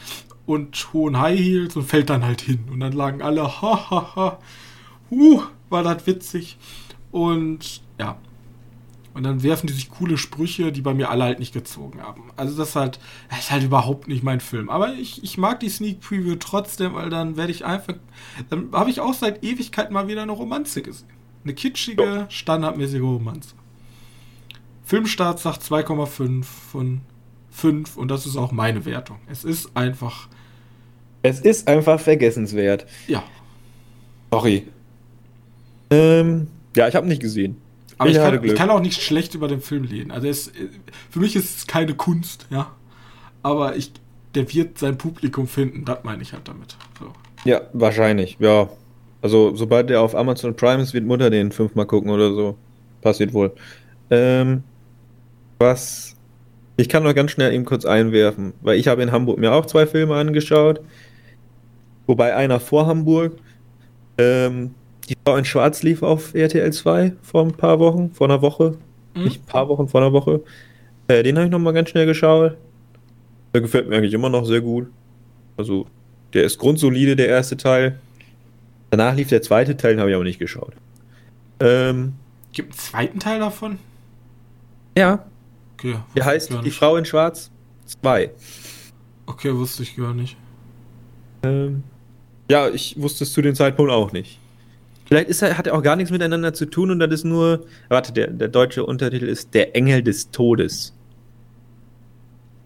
und hohen High Heels und fällt dann halt hin. Und dann lagen alle, ha, ha, ha, huh, war das witzig. Und ja. Und dann werfen die sich coole Sprüche, die bei mir alle halt nicht gezogen haben. Also das ist halt, das ist halt überhaupt nicht mein Film. Aber ich, ich mag die Sneak Preview trotzdem, weil dann werde ich einfach, dann habe ich auch seit Ewigkeit mal wieder eine Romanze gesehen. Eine kitschige, standardmäßige Romanze. Filmstart sagt 2,5 von 5 und das ist auch meine Wertung. Es ist einfach es ist einfach vergessenswert. Ja. Sorry. Ähm, ja, ich habe nicht gesehen. Aber ich, ich, kann, ich, kann, auch nicht schlecht über den Film reden. Also es, für mich ist es keine Kunst, ja. Aber ich, der wird sein Publikum finden, das meine ich halt damit. So. Ja, wahrscheinlich, ja. Also sobald der auf Amazon Prime ist, wird Mutter den fünfmal gucken oder so. Passiert wohl. Ähm, was ich kann noch ganz schnell eben kurz einwerfen, weil ich habe in Hamburg mir auch zwei Filme angeschaut. Wobei einer vor Hamburg. Ähm, die Frau in Schwarz lief auf RTL 2 vor ein paar Wochen, vor einer Woche. Mhm. Nicht ein paar Wochen, vor einer Woche. Äh, den habe ich nochmal ganz schnell geschaut. Der gefällt mir eigentlich immer noch sehr gut. Also, der ist grundsolide, der erste Teil. Danach lief der zweite Teil, den habe ich aber nicht geschaut. Ähm, Gibt einen zweiten Teil davon? Ja. Okay. Der heißt Die Frau in Schwarz 2. Okay, wusste ich gar nicht. Ähm, ja, ich wusste es zu dem Zeitpunkt auch nicht. Vielleicht ist er, hat er auch gar nichts miteinander zu tun und das ist nur. Warte, der, der deutsche Untertitel ist Der Engel des Todes.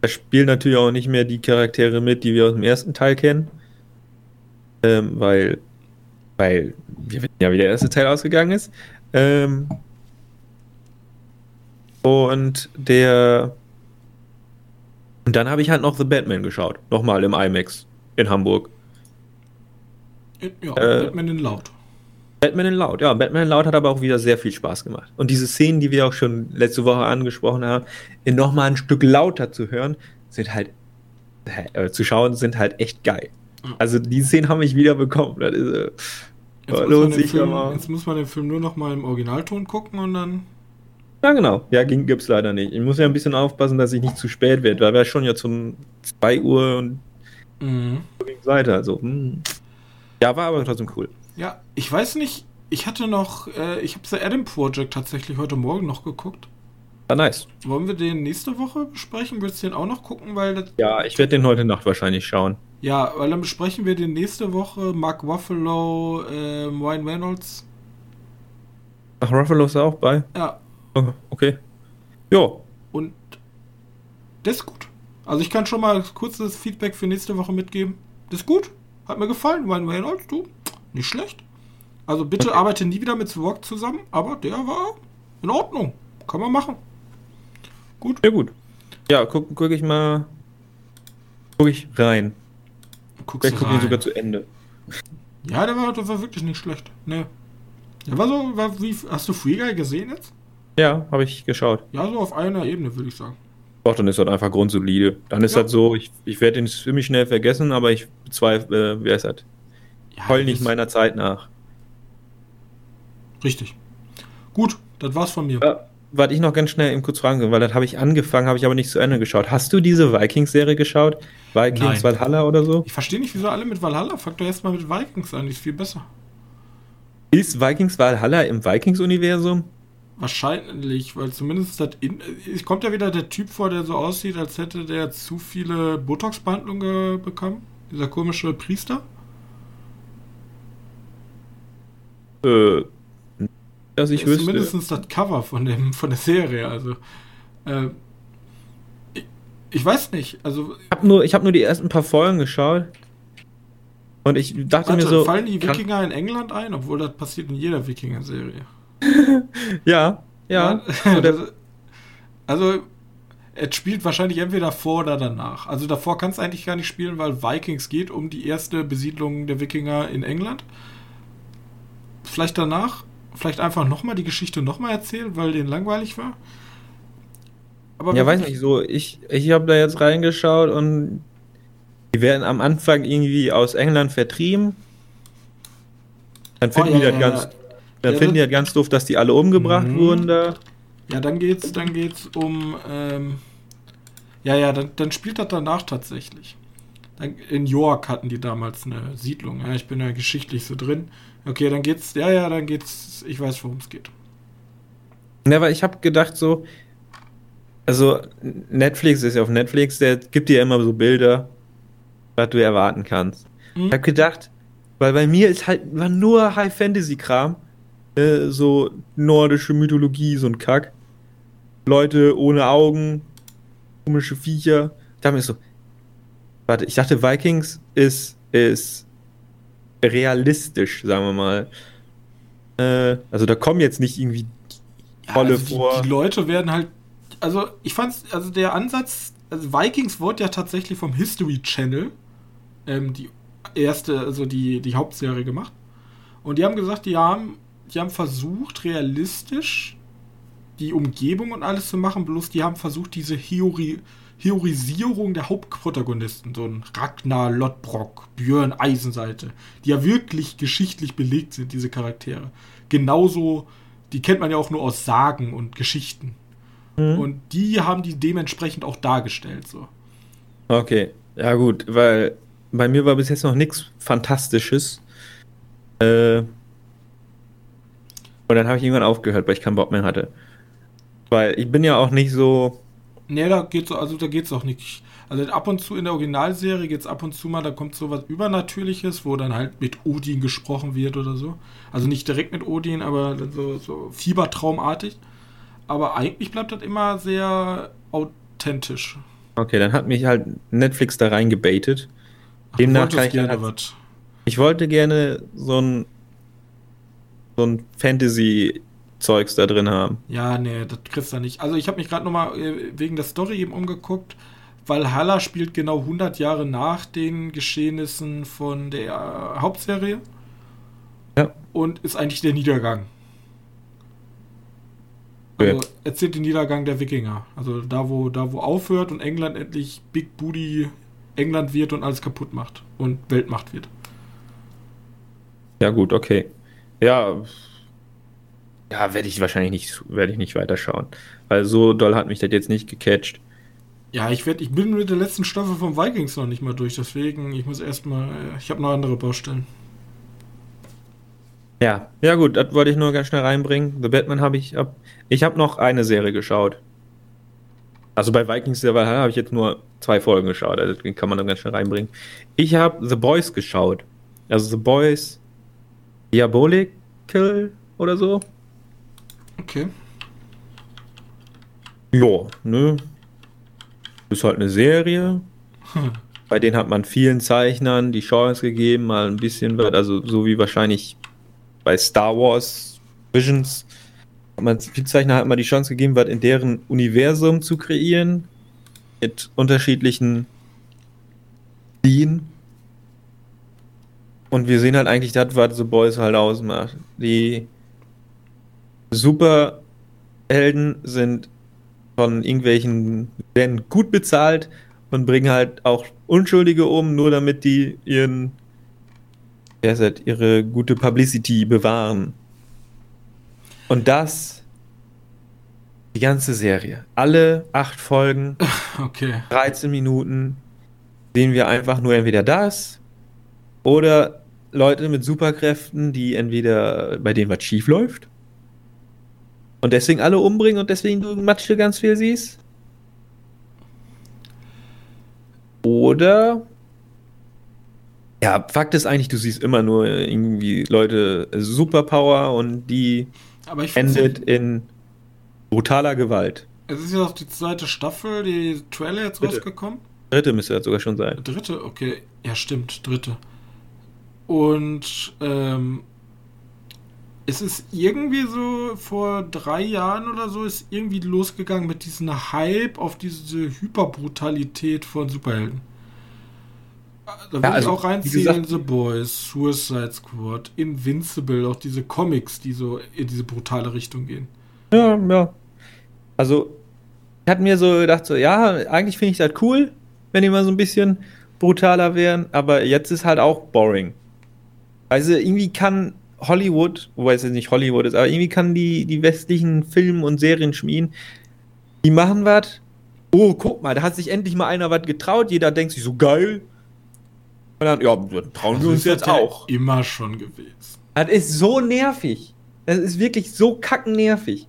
Da spielen natürlich auch nicht mehr die Charaktere mit, die wir aus dem ersten Teil kennen. Ähm, weil, weil wir wissen ja, wie der erste Teil ausgegangen ist. Ähm, Und der. Und dann habe ich halt noch The Batman geschaut. Nochmal im IMAX in Hamburg. Ja, äh, Batman in Laut. Batman in Laut, ja. Batman in Laut hat aber auch wieder sehr viel Spaß gemacht. Und diese Szenen, die wir auch schon letzte Woche angesprochen haben, in nochmal ein Stück lauter zu hören, sind halt, äh, zu schauen, sind halt echt geil. Also die Szenen haben mich wieder bekommen. Das ist, äh, jetzt, lohnt sich Film, jetzt muss man den Film nur noch mal im Originalton gucken und dann. Ja, genau. Ja, ging, gibt's leider nicht. Ich muss ja ein bisschen aufpassen, dass ich nicht zu spät werde, weil wir schon ja zum 2 Uhr und mhm. weiter. Also, mh. Ja, war aber trotzdem cool. Ja, ich weiß nicht, ich hatte noch, äh, ich habe The Adam Project tatsächlich heute Morgen noch geguckt. Ah, nice. Wollen wir den nächste Woche besprechen? Willst du den auch noch gucken? Weil ja, ich werde den heute Nacht wahrscheinlich schauen. Ja, weil dann besprechen wir den nächste Woche. Mark Ruffalo, äh, Ryan Reynolds. Ach, Ruffalo ist auch bei? Ja. Oh, okay. Jo. Und das ist gut. Also ich kann schon mal kurzes Feedback für nächste Woche mitgeben. Das ist gut. Hat mir gefallen, Ryan Reynolds, du. Nicht schlecht. Also bitte okay. arbeite nie wieder mit Rock zusammen, aber der war in Ordnung. Kann man machen. Gut. Ja, gut. Ja, guck, guck ich mal. Guck ich rein. Guckst Vielleicht gucke ich sogar zu Ende. Ja, der war, der war wirklich nicht schlecht. Ne. Der war so, war wie, hast du Free Guy gesehen jetzt? Ja, habe ich geschaut. Ja, so auf einer Ebene, würde ich sagen. Doch, dann ist das einfach grundsolide. Dann ist ja. das so, ich, ich werde ihn ziemlich schnell vergessen, aber ich bezweifle, äh, wer ist das? Ja, Heul nicht meiner Zeit nach. Richtig. Gut, das war's von mir. Ja, warte ich noch ganz schnell eben kurz fragen, weil das habe ich angefangen, habe ich aber nicht zu Ende geschaut. Hast du diese Vikings-Serie geschaut? Vikings Nein. Valhalla oder so? Ich verstehe nicht, wieso alle mit Valhalla. Fang doch erstmal mit Vikings an, die ist viel besser. Ist Vikings Valhalla im Vikings-Universum? Wahrscheinlich, weil zumindest das in, es kommt ja wieder der Typ vor, der so aussieht, als hätte der zu viele Botox-Behandlungen bekommen. Dieser komische Priester. Äh, dass ich wüsste. Zumindest das Cover von, dem, von der Serie. Also, äh, ich, ich, weiß nicht. Also, ich habe nur, hab nur die ersten paar Folgen geschaut. Und ich dachte warte, mir so. Fallen die Wikinger in England ein? Obwohl das passiert in jeder Wikinger-Serie. ja, ja. also, also, es spielt wahrscheinlich entweder vor oder danach. Also davor kannst du eigentlich gar nicht spielen, weil Vikings geht um die erste Besiedlung der Wikinger in England. Vielleicht danach vielleicht einfach nochmal die Geschichte nochmal erzählen, weil den langweilig war. Aber ja, weiß nicht, so, ich, ich habe da jetzt reingeschaut und die werden am Anfang irgendwie aus England vertrieben. Dann finden oh, ja, die das ja, ganz, dann ja, finden die das ganz doof, dass die alle umgebracht mhm. wurden da. Ja, dann geht's, dann geht's um, ähm, ja, ja, dann, dann spielt das danach tatsächlich. In York hatten die damals eine Siedlung. Ja, ich bin ja geschichtlich so drin. Okay, dann geht's. Ja, ja, dann geht's. Ich weiß, worum es geht. Ja, weil ich habe gedacht so, also Netflix ist ja auf Netflix, der gibt dir immer so Bilder, was du erwarten kannst. Mhm. Ich habe gedacht, weil bei mir ist halt war nur High Fantasy Kram, äh, so nordische Mythologie, so ein Kack. Leute ohne Augen, komische Viecher. Da habe ich so, warte, ich dachte Vikings ist ist realistisch, sagen wir mal. Äh, also da kommen jetzt nicht irgendwie Rolle ja, also vor. Die, die, Leute werden halt, also ich fand's, also der Ansatz, also Vikings wurde ja tatsächlich vom History Channel ähm, die erste, also die, die Hauptserie gemacht. Und die haben gesagt, die haben, die haben versucht, realistisch die Umgebung und alles zu machen, bloß die haben versucht, diese Theorie Heroisierung der Hauptprotagonisten, so ein Ragnar Lodbrok, Björn Eisenseite, die ja wirklich geschichtlich belegt sind, diese Charaktere. Genauso, die kennt man ja auch nur aus Sagen und Geschichten. Mhm. Und die haben die dementsprechend auch dargestellt, so. Okay, ja gut, weil bei mir war bis jetzt noch nichts Fantastisches. Äh, und dann habe ich irgendwann aufgehört, weil ich keinen Bock mehr hatte. Weil ich bin ja auch nicht so Nee, da geht's also da geht's auch nicht. Also ab und zu in der Originalserie geht's ab und zu mal, da kommt so was Übernatürliches, wo dann halt mit Odin gesprochen wird oder so. Also nicht direkt mit Odin, aber so, so Fiebertraumartig. Aber eigentlich bleibt das immer sehr authentisch. Okay, dann hat mich halt Netflix da reingebaitet. Demnach kann ich gerne was. Ich wollte gerne so ein so ein Fantasy Zeugs da drin haben. Ja, nee, das kriegst du nicht. Also ich habe mich gerade nochmal äh, wegen der Story eben umgeguckt. Valhalla spielt genau 100 Jahre nach den Geschehnissen von der äh, Hauptserie. Ja. Und ist eigentlich der Niedergang. Also erzählt den Niedergang der Wikinger. Also da, wo, da, wo aufhört und England endlich Big Booty England wird und alles kaputt macht und Weltmacht wird. Ja, gut, okay. Ja, ja, werde ich wahrscheinlich nicht, werde ich nicht weiterschauen. Weil so doll hat mich das jetzt nicht gecatcht. Ja, ich, werd, ich bin mit der letzten Staffel von Vikings noch nicht mal durch, deswegen, ich muss erstmal, ich habe noch andere Baustellen. Ja, ja gut, das wollte ich nur ganz schnell reinbringen. The Batman habe ich ab. Ich habe noch eine Serie geschaut. Also bei Vikings der Valhalla habe ich jetzt nur zwei Folgen geschaut, also den kann man dann ganz schnell reinbringen. Ich habe The Boys geschaut. Also The Boys Diabolical oder so. Okay. Ja, ne? Ist halt eine Serie. Hm. Bei denen hat man vielen Zeichnern die Chance gegeben, mal ein bisschen was, also so wie wahrscheinlich bei Star Wars Visions hat man viel Zeichner hat man die Chance gegeben, was in deren Universum zu kreieren mit unterschiedlichen Stilen. Und wir sehen halt eigentlich das, was The Boys halt ausmacht. Die Superhelden sind von irgendwelchen, werden gut bezahlt und bringen halt auch Unschuldige um, nur damit die ihren, ja, ihre gute Publicity bewahren. Und das die ganze Serie. Alle acht Folgen, okay. 13 Minuten, sehen wir einfach nur entweder das oder Leute mit Superkräften, die entweder bei denen was schief läuft und deswegen alle umbringen und deswegen du Matsche ganz viel siehst. Oder ja, Fakt ist eigentlich, du siehst immer nur irgendwie Leute Superpower und die endet in brutaler Gewalt. Es ist ja auch die zweite Staffel, die Trailer jetzt Dritte. rausgekommen. Dritte müsste das sogar schon sein. Dritte, okay. Ja, stimmt, dritte. Und ähm, es ist irgendwie so vor drei Jahren oder so ist irgendwie losgegangen mit diesem Hype auf diese Hyperbrutalität von Superhelden. Da würde ja, also, ich auch reinziehen The Boys, Suicide Squad, Invincible, auch diese Comics, die so in diese brutale Richtung gehen. Ja, ja. Also, ich hatte mir so gedacht, so, ja, eigentlich finde ich das cool, wenn die mal so ein bisschen brutaler wären, aber jetzt ist halt auch boring. Also, irgendwie kann Hollywood, wobei es jetzt nicht Hollywood ist, aber irgendwie kann die, die westlichen Film- und Serien schmieden, die machen was. Oh, guck mal, da hat sich endlich mal einer was getraut. Jeder denkt sich so geil. Und dann, ja, trauen also wir uns jetzt auch. Immer schon gewesen. Das ist so nervig. Das ist wirklich so kackennervig.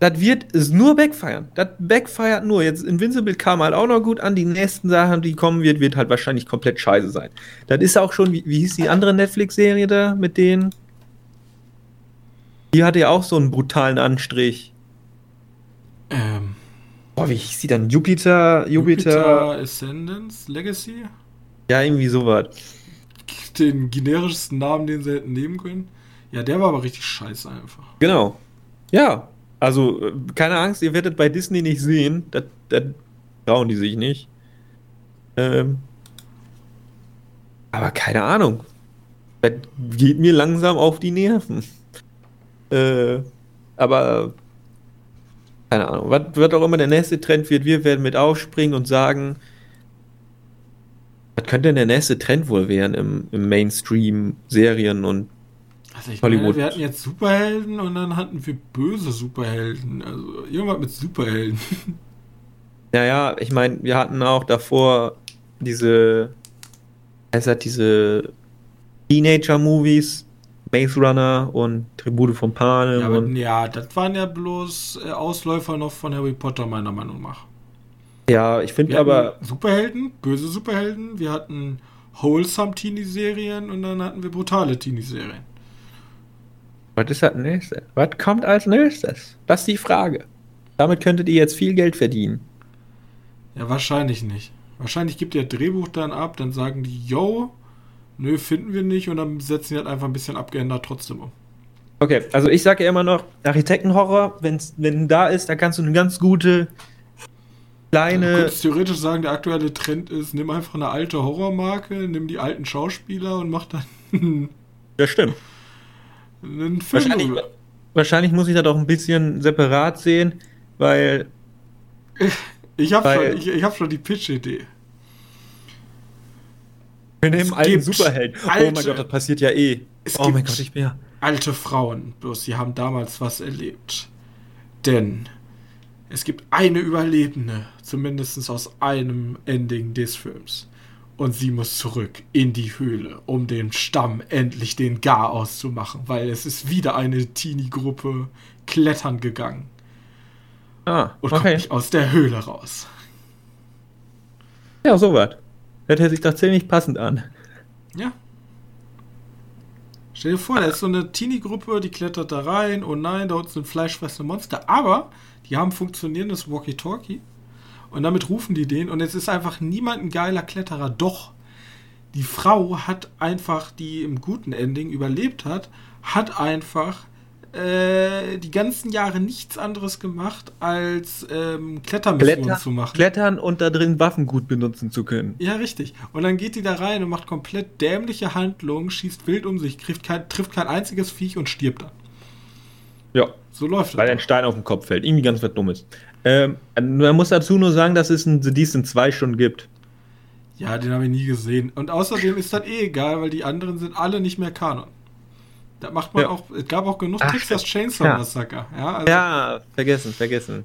Das wird es nur backfeiern. Das backfeiert nur. Jetzt Invincible kam halt auch noch gut an. Die nächsten Sachen, die kommen wird, wird halt wahrscheinlich komplett scheiße sein. Das ist auch schon, wie, wie hieß die andere Netflix-Serie da mit denen? Die hatte ja auch so einen brutalen Anstrich. Ähm. Boah, wie hieß die dann? Jupiter, Jupiter. Jupiter Ascendance Legacy? Ja, irgendwie sowas. Den generischsten Namen, den sie hätten nehmen können. Ja, der war aber richtig scheiße einfach. Genau. Ja, also, äh, keine Angst, ihr werdet bei Disney nicht sehen. Das, das trauen die sich nicht. Ähm, aber keine Ahnung. Das geht mir langsam auf die Nerven. Äh, aber keine Ahnung. Was wird auch immer der nächste Trend wird, wir werden mit aufspringen und sagen, was könnte denn der nächste Trend wohl werden im, im Mainstream-Serien und also ich Hollywood. Meine, wir hatten jetzt Superhelden und dann hatten wir böse Superhelden. Also irgendwas mit Superhelden. Ja, ja, ich meine, wir hatten auch davor diese, es hat diese Teenager-Movies, Maze Runner und Tribute von Panem. Ja, aber, ja, das waren ja bloß äh, Ausläufer noch von Harry Potter, meiner Meinung nach. Ja, ich finde aber. Superhelden, böse Superhelden, wir hatten wholesome Teenie-Serien und dann hatten wir brutale Teenie-Serien. Was ist das nächste? Was kommt als nächstes? Das ist die Frage. Damit könntet ihr jetzt viel Geld verdienen. Ja, wahrscheinlich nicht. Wahrscheinlich gibt ihr Drehbuch dann ab, dann sagen die, yo, nö, finden wir nicht und dann setzen die halt einfach ein bisschen abgeändert trotzdem um. Okay, also ich sage ja immer noch, Architektenhorror, wenn's, wenn da ist, da kannst du eine ganz gute kleine. Du könntest theoretisch sagen, der aktuelle Trend ist, nimm einfach eine alte Horrormarke, nimm die alten Schauspieler und mach dann. ja, stimmt. Einen Film wahrscheinlich, wahrscheinlich muss ich das auch ein bisschen separat sehen, weil. Ich habe schon, ich, ich hab schon die Pitch-Idee. Wir nehmen alten Superhelden. Alte, oh mein Gott, das passiert ja eh. oh mein Gott, ich bin ja. Alte Frauen, bloß sie haben damals was erlebt. Denn es gibt eine Überlebende, zumindest aus einem Ending des Films. Und sie muss zurück in die Höhle, um dem Stamm endlich den Gar auszumachen, weil es ist wieder eine Teenie-Gruppe klettern gegangen. Ah, und okay. kommt nicht aus der Höhle raus. Ja, so was. Das hört sich doch ziemlich passend an. Ja. Stell dir vor, da ist so eine Teenie-Gruppe, die klettert da rein. Oh nein, da unten sind fleischfressende Monster. Aber die haben funktionierendes Walkie-Talkie. Und damit rufen die den. Und es ist einfach niemand ein geiler Kletterer. Doch, die Frau hat einfach, die im guten Ending überlebt hat, hat einfach äh, die ganzen Jahre nichts anderes gemacht, als ähm, Klettermissionen Kletter, zu machen. Klettern und da drin Waffen gut benutzen zu können. Ja, richtig. Und dann geht die da rein und macht komplett dämliche Handlungen, schießt wild um sich, trifft kein, trifft kein einziges Viech und stirbt dann. Ja. So läuft Weil ein Stein auf den Kopf fällt. Irgendwie ganz was Dummes. Ähm, man muss dazu nur sagen, dass es ein The Decent zwei schon gibt. Ja, den habe ich nie gesehen. Und außerdem ist das eh egal, weil die anderen sind alle nicht mehr Kanon. Da macht man ja. auch, es gab auch genug Ach, Texas Chainsaw ja. Massacre. Ja, also ja, vergessen, vergessen.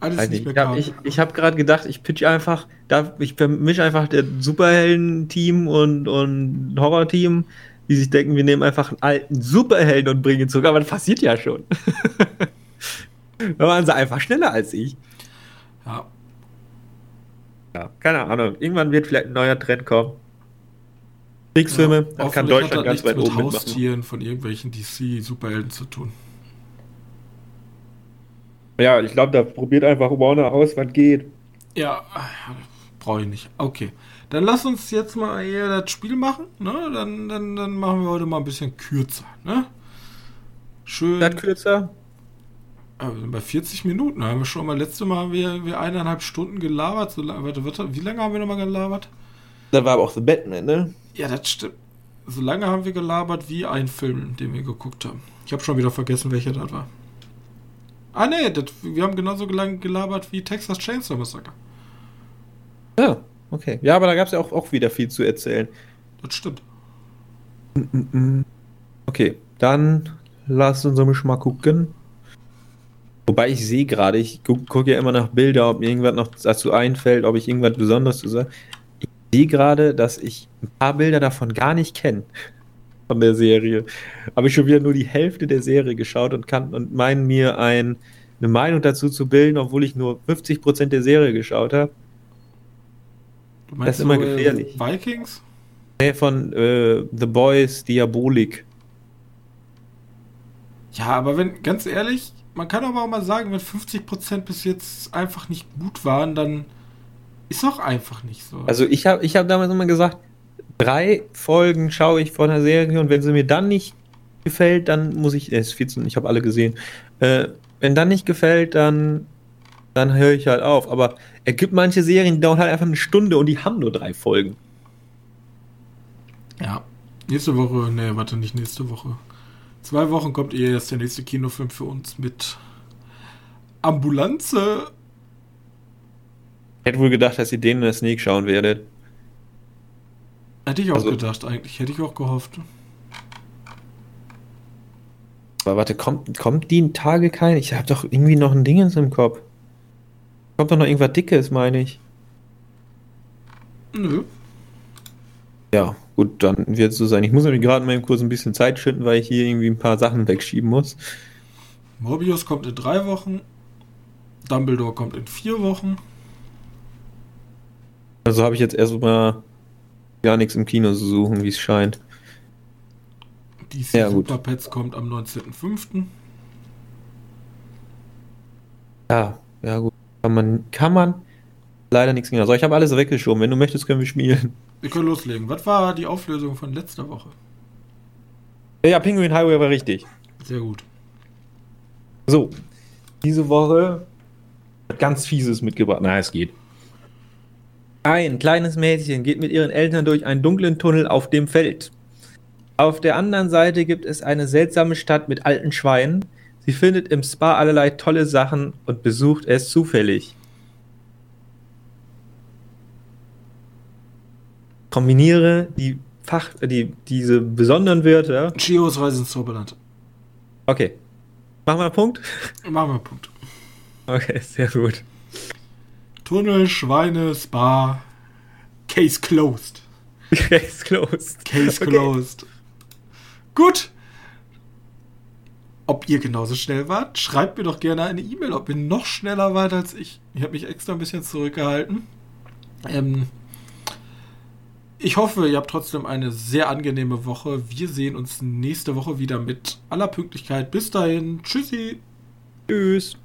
Alles Weiß nicht mehr ich habe ich, hab gerade gedacht, ich pitch einfach, da, ich vermische einfach der Superhelden-Team und, und Horror-Team, die sich denken, wir nehmen einfach einen alten Superhelden und bringen ihn zurück, aber das passiert ja schon. da waren sie einfach schneller als ich. Ja. Ja, keine Ahnung. Irgendwann wird vielleicht ein neuer Trend kommen. Kriegsfilme, ja, dann kann Deutschland ganz weit oben mit Haustieren von irgendwelchen DC-Superhelden zu tun. Ja, ich glaube, da probiert einfach Warner aus, was geht. Ja, brauche ich nicht. Okay. Dann lass uns jetzt mal eher das Spiel machen. Ne? Dann, dann, dann machen wir heute mal ein bisschen kürzer. Ne? Schön. Das kürzer? Sind bei 40 Minuten. Da haben wir schon mal, letzte Mal haben wir, wir eineinhalb Stunden gelabert. So, warte, warte, wie lange haben wir nochmal gelabert? Das war aber auch The Batman, ne? Ja, das stimmt. So lange haben wir gelabert wie ein Film, den wir geguckt haben. Ich habe schon wieder vergessen, welcher das war. Ah, nee, das, wir haben genauso lange gelabert wie Texas Chainsaw Massacre. Ja, okay. Ja, aber da gab es ja auch, auch wieder viel zu erzählen. Das stimmt. Okay, dann lass uns mal gucken. Wobei ich sehe gerade, ich gucke guck ja immer nach Bilder, ob mir irgendwas noch dazu einfällt, ob ich irgendwas Besonderes zu sagen sehe gerade, dass ich ein paar Bilder davon gar nicht kenne. Von der Serie. Habe ich schon wieder nur die Hälfte der Serie geschaut und kann und meinen mir ein, eine Meinung dazu zu bilden, obwohl ich nur 50% der Serie geschaut habe. Das ist immer äh, gefährlich. Vikings? Nee, von äh, The Boys Diabolik. Ja, aber wenn, ganz ehrlich, man kann aber auch mal sagen, wenn 50% bis jetzt einfach nicht gut waren, dann ist doch einfach nicht so. Also ich habe ich hab damals immer gesagt, drei Folgen schaue ich von der Serie und wenn sie mir dann nicht gefällt, dann muss ich, es ist 14, ich habe alle gesehen, äh, wenn dann nicht gefällt, dann, dann höre ich halt auf. Aber er gibt manche Serien, die dauern halt einfach eine Stunde und die haben nur drei Folgen. Ja, nächste Woche, ne, warte, nicht nächste Woche. Zwei Wochen kommt ihr erst der nächste Kinofilm für uns mit Ambulanze hätte wohl gedacht, dass ihr den in der Sneak schauen werdet. Hätte ich auch also, gedacht, eigentlich. Hätte ich auch gehofft. Aber warte, kommt, kommt die Tage kein? Ich habe doch irgendwie noch ein Ding im Kopf. Kommt doch noch irgendwas Dickes, meine ich. Nö. Ja, gut, dann wird es so sein. Ich muss nämlich gerade in meinem Kurs ein bisschen Zeit schinden, weil ich hier irgendwie ein paar Sachen wegschieben muss. Morbius kommt in drei Wochen. Dumbledore kommt in vier Wochen. Also habe ich jetzt erstmal gar nichts im Kino zu suchen, wie es scheint. DC ja, Super Pets kommt am 19.05. Ja, ja gut. Kann man, kann man leider nichts mehr. Also ich habe alles weggeschoben. Wenn du möchtest, können wir spielen. Wir können loslegen. Was war die Auflösung von letzter Woche? Ja, Penguin Highway war richtig. Sehr gut. So, diese Woche hat ganz fieses mitgebracht. Na, es geht. Ein kleines Mädchen geht mit ihren Eltern durch einen dunklen Tunnel auf dem Feld. Auf der anderen Seite gibt es eine seltsame Stadt mit alten Schweinen. Sie findet im Spa allerlei tolle Sachen und besucht es zufällig. Kombiniere die Fach, die, diese besonderen Wörter. Chios Reise ins Zauberland. Okay. Machen wir einen Punkt? Machen wir einen Punkt. Okay, sehr gut. Tunnel, Schweine, Spa. Case closed. Case closed. Case okay. closed. Gut. Ob ihr genauso schnell wart, schreibt mir doch gerne eine E-Mail, ob ihr noch schneller wart als ich. Ich habe mich extra ein bisschen zurückgehalten. Ähm, ich hoffe, ihr habt trotzdem eine sehr angenehme Woche. Wir sehen uns nächste Woche wieder mit aller Pünktlichkeit. Bis dahin. Tschüssi. Tschüss.